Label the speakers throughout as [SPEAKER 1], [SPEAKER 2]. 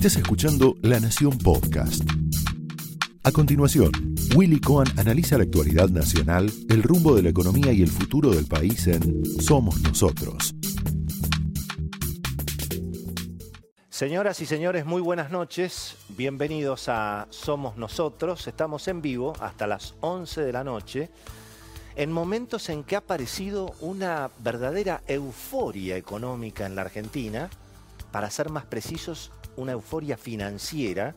[SPEAKER 1] Estás escuchando La Nación Podcast. A continuación, Willy Cohen analiza la actualidad nacional, el rumbo de la economía y el futuro del país en Somos Nosotros.
[SPEAKER 2] Señoras y señores, muy buenas noches. Bienvenidos a Somos Nosotros. Estamos en vivo hasta las 11 de la noche, en momentos en que ha aparecido una verdadera euforia económica en la Argentina, para ser más precisos, una euforia financiera.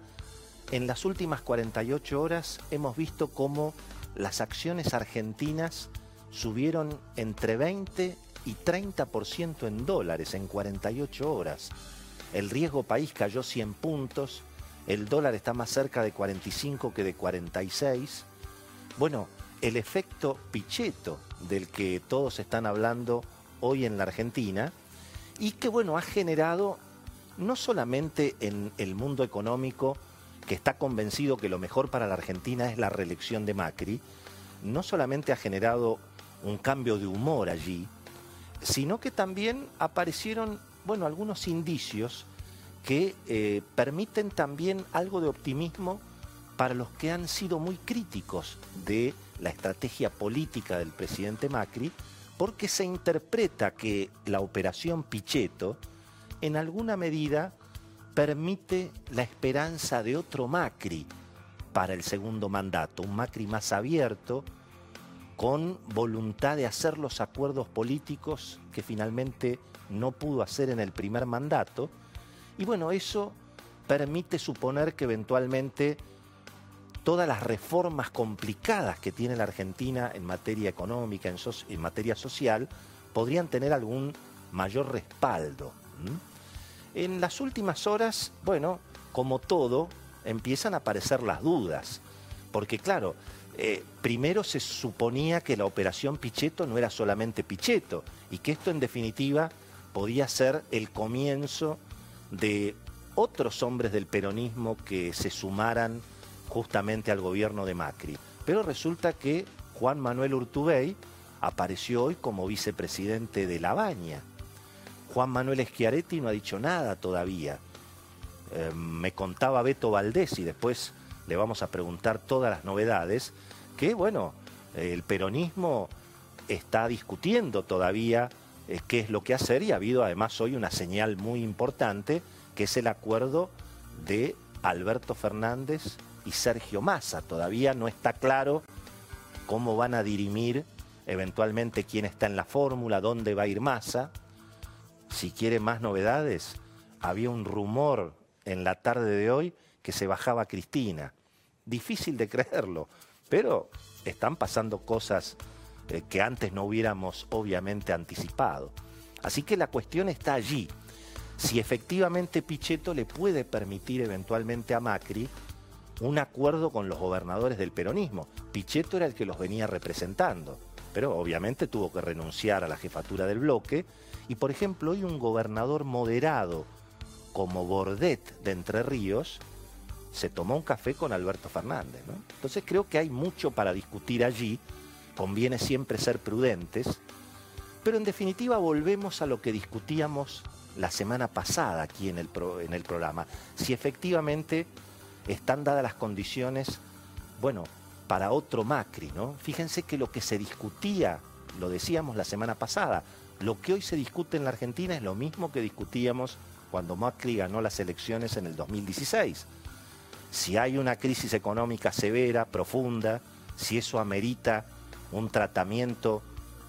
[SPEAKER 2] En las últimas 48 horas hemos visto cómo las acciones argentinas subieron entre 20 y 30% en dólares en 48 horas. El riesgo país cayó 100 puntos, el dólar está más cerca de 45 que de 46. Bueno, el efecto Pichetto del que todos están hablando hoy en la Argentina y que bueno, ha generado no solamente en el mundo económico, que está convencido que lo mejor para la Argentina es la reelección de Macri, no solamente ha generado un cambio de humor allí, sino que también aparecieron, bueno, algunos indicios que eh, permiten también algo de optimismo para los que han sido muy críticos de la estrategia política del presidente Macri, porque se interpreta que la operación Pichetto, en alguna medida permite la esperanza de otro Macri para el segundo mandato, un Macri más abierto, con voluntad de hacer los acuerdos políticos que finalmente no pudo hacer en el primer mandato. Y bueno, eso permite suponer que eventualmente todas las reformas complicadas que tiene la Argentina en materia económica, en, materia social, podrían tener algún mayor respaldo. En las últimas horas, bueno, como todo, empiezan a aparecer las dudas. Porque claro, eh, primero se suponía que la operación Pichetto no era solamente Pichetto y que esto en definitiva podía ser el comienzo de otros hombres del peronismo que se sumaran justamente al gobierno de Macri. Pero resulta que Juan Manuel Urtubey apareció hoy como vicepresidente de La Baña. Juan Manuel Schiaretti no ha dicho nada todavía. Eh, me contaba Beto Valdés y después le vamos a preguntar todas las novedades, que bueno, el peronismo está discutiendo todavía eh, qué es lo que hacer y ha habido además hoy una señal muy importante que es el acuerdo de Alberto Fernández y Sergio Massa. Todavía no está claro cómo van a dirimir eventualmente quién está en la fórmula, dónde va a ir Massa. Si quiere más novedades, había un rumor en la tarde de hoy que se bajaba Cristina. Difícil de creerlo, pero están pasando cosas eh, que antes no hubiéramos obviamente anticipado. Así que la cuestión está allí. Si efectivamente Pichetto le puede permitir eventualmente a Macri un acuerdo con los gobernadores del peronismo. Pichetto era el que los venía representando, pero obviamente tuvo que renunciar a la jefatura del bloque. Y por ejemplo, hoy un gobernador moderado como Bordet de Entre Ríos se tomó un café con Alberto Fernández. Entonces creo que hay mucho para discutir allí, conviene siempre ser prudentes, pero en definitiva volvemos a lo que discutíamos la semana pasada aquí en el, en el programa, si efectivamente están dadas las condiciones, bueno, para otro Macri, ¿no? Fíjense que lo que se discutía, lo decíamos la semana pasada, lo que hoy se discute en la Argentina es lo mismo que discutíamos cuando Macri ganó las elecciones en el 2016. Si hay una crisis económica severa, profunda, si eso amerita un tratamiento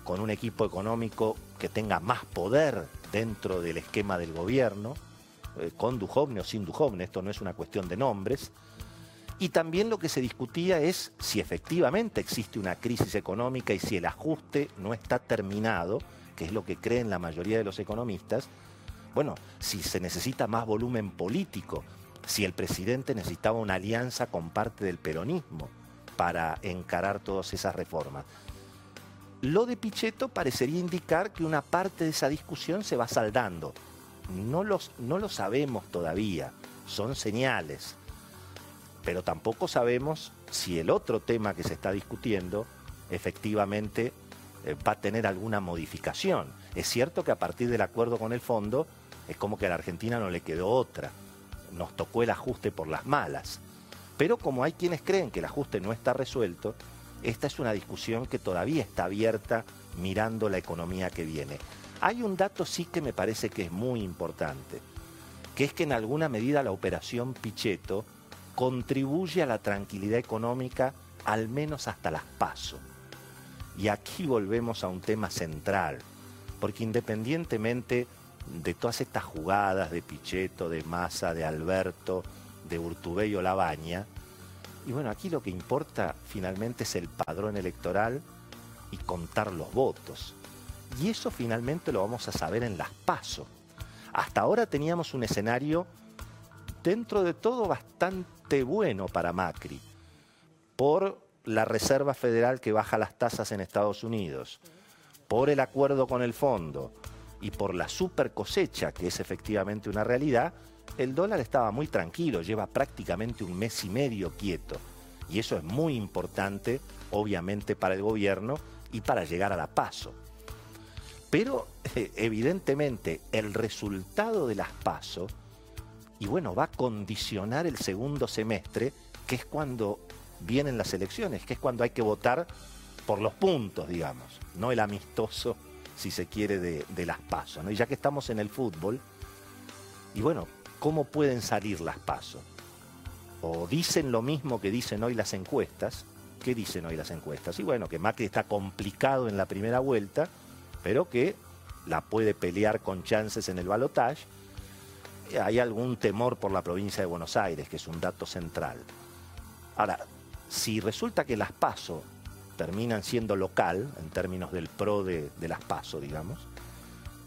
[SPEAKER 2] con un equipo económico que tenga más poder dentro del esquema del gobierno, eh, con Dujovne o sin Dujovne, esto no es una cuestión de nombres. Y también lo que se discutía es si efectivamente existe una crisis económica y si el ajuste no está terminado que es lo que creen la mayoría de los economistas, bueno, si se necesita más volumen político, si el presidente necesitaba una alianza con parte del peronismo para encarar todas esas reformas. Lo de Pichetto parecería indicar que una parte de esa discusión se va saldando. No, los, no lo sabemos todavía, son señales. Pero tampoco sabemos si el otro tema que se está discutiendo efectivamente eh, va a tener alguna modificación. Es cierto que a partir del acuerdo con el fondo es como que a la Argentina no le quedó otra. nos tocó el ajuste por las malas. Pero como hay quienes creen que el ajuste no está resuelto, esta es una discusión que todavía está abierta mirando la economía que viene. Hay un dato sí que me parece que es muy importante, que es que en alguna medida la operación Pichetto contribuye a la tranquilidad económica al menos hasta las pasos. Y aquí volvemos a un tema central, porque independientemente de todas estas jugadas de Pichetto, de Massa, de Alberto, de Urtubey o Labaña, y bueno, aquí lo que importa finalmente es el padrón electoral y contar los votos. Y eso finalmente lo vamos a saber en las pasos. Hasta ahora teníamos un escenario dentro de todo bastante bueno para Macri, por la Reserva Federal que baja las tasas en Estados Unidos, por el acuerdo con el fondo y por la super cosecha, que es efectivamente una realidad, el dólar estaba muy tranquilo, lleva prácticamente un mes y medio quieto. Y eso es muy importante, obviamente, para el gobierno y para llegar a la paso. Pero evidentemente el resultado de las pasos y bueno, va a condicionar el segundo semestre, que es cuando vienen las elecciones, que es cuando hay que votar por los puntos, digamos, no el amistoso, si se quiere, de, las pasos. Y ya que estamos en el fútbol, y bueno, ¿cómo pueden salir las pasos? O dicen lo mismo que dicen hoy las encuestas. ¿Qué dicen hoy las encuestas? Y bueno, que Macri está complicado en la primera vuelta, pero que la puede pelear con chances en el balotaje hay algún temor por la provincia de Buenos Aires, que es un dato central. Ahora, si resulta que las PASO terminan siendo local, en términos del PRO de, las PASO, digamos,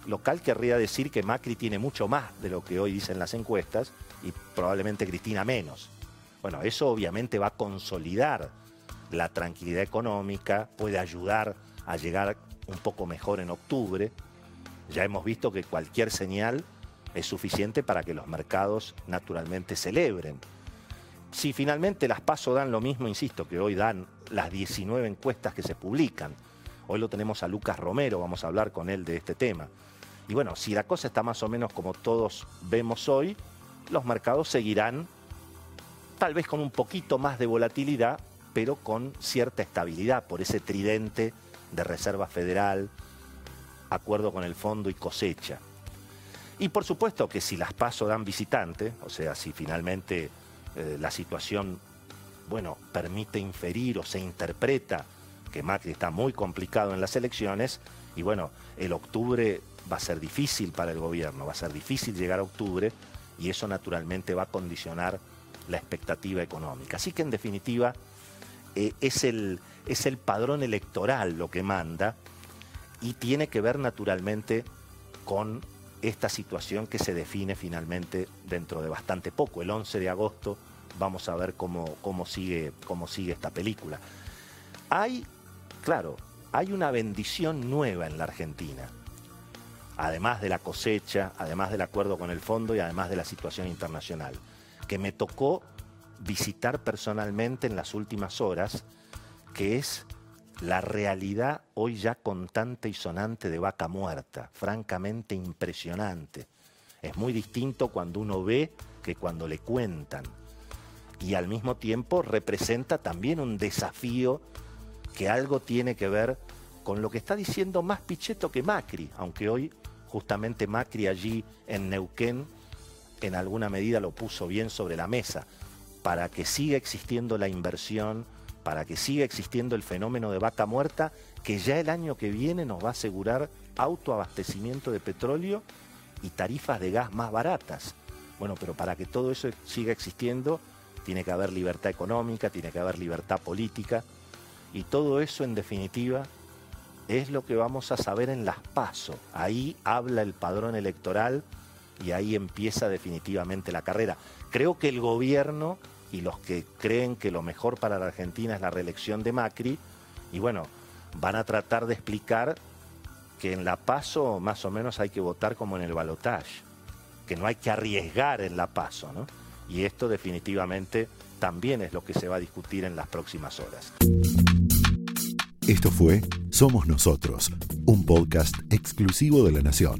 [SPEAKER 2] local querría decir que Macri tiene mucho más de lo que hoy dicen las encuestas y probablemente Cristina menos. Bueno, eso obviamente va a consolidar la tranquilidad económica, puede ayudar a llegar un poco mejor en octubre. Ya hemos visto que cualquier señal es suficiente para que los mercados naturalmente celebren. Si finalmente las PASO dan lo mismo, insisto, que hoy dan las 19 encuestas que se publican, hoy lo tenemos a Lucas Romero, vamos a hablar con él de este tema. Y bueno, si la cosa está más o menos como todos vemos hoy, los mercados seguirán tal vez con un poquito más de volatilidad, pero con cierta estabilidad por ese tridente de Reserva Federal, acuerdo con el fondo y cosecha. Y por supuesto que si las paso dan visitante, o sea, si finalmente eh, la situación, bueno, permite inferir o se interpreta que Macri está muy complicado en las elecciones, y bueno, el octubre va a ser difícil para el gobierno, va a ser difícil llegar a octubre, y eso naturalmente va a condicionar la expectativa económica. Así que en definitiva, eh, es, el, es el padrón electoral lo que manda y tiene que ver naturalmente con esta situación que se define finalmente dentro de bastante poco. El 11 de agosto vamos a ver cómo, cómo, sigue, cómo sigue esta película. Hay, claro, hay una bendición nueva en la Argentina, además de la cosecha, además del acuerdo con el fondo y además de la situación internacional, que me tocó visitar personalmente en las últimas horas, que es la realidad hoy ya contante y sonante de vaca muerta, francamente impresionante. Es muy distinto cuando uno ve que cuando le cuentan. Y al mismo tiempo representa también un desafío que algo tiene que ver con lo que está diciendo más Pichetto que Macri, aunque hoy justamente Macri allí en Neuquén en alguna medida lo puso bien sobre la mesa, para que siga existiendo la inversión, para que siga existiendo el fenómeno de vaca muerta, que ya el año que viene nos va a asegurar autoabastecimiento de petróleo y tarifas de gas más baratas. Bueno, pero para que todo eso siga existiendo, tiene que haber libertad económica, tiene que haber libertad política, y todo eso en definitiva es lo que vamos a saber en las PASO. Ahí habla el padrón electoral y ahí empieza definitivamente la carrera. Creo que el gobierno y los que creen que lo mejor para la Argentina es la reelección de Macri, y bueno, van a tratar de explicar que en la paso más o menos hay que votar como en el balotaje, que no hay que arriesgar en la paso, ¿no? Y esto definitivamente también es lo que se va a discutir en las próximas horas.
[SPEAKER 1] Esto fue Somos Nosotros, un podcast exclusivo de la Nación.